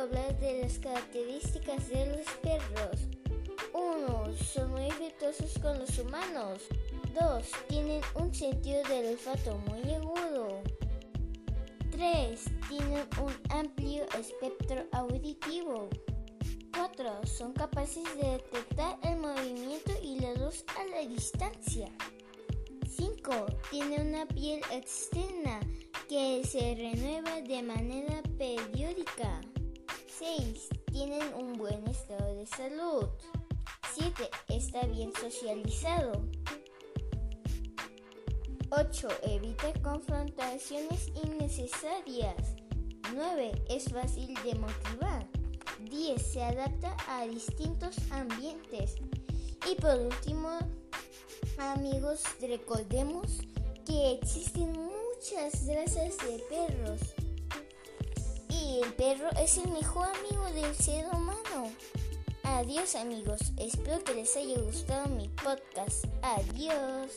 hablar de las características de los perros. 1. Son muy virtuosos con los humanos. 2. Tienen un sentido del olfato muy agudo. 3. Tienen un amplio espectro auditivo. 4. Son capaces de detectar el movimiento y la luz a la distancia. 5. Tienen una piel externa que se renueva de manera periódica. 6. Tienen un buen estado de salud. 7. Está bien socializado. 8. Evita confrontaciones innecesarias. 9. Es fácil de motivar. 10. Se adapta a distintos ambientes. Y por último, amigos, recordemos que existen muchas razas de perros. Y el perro es el mejor amigo del ser humano. Adiós amigos, espero que les haya gustado mi podcast. Adiós.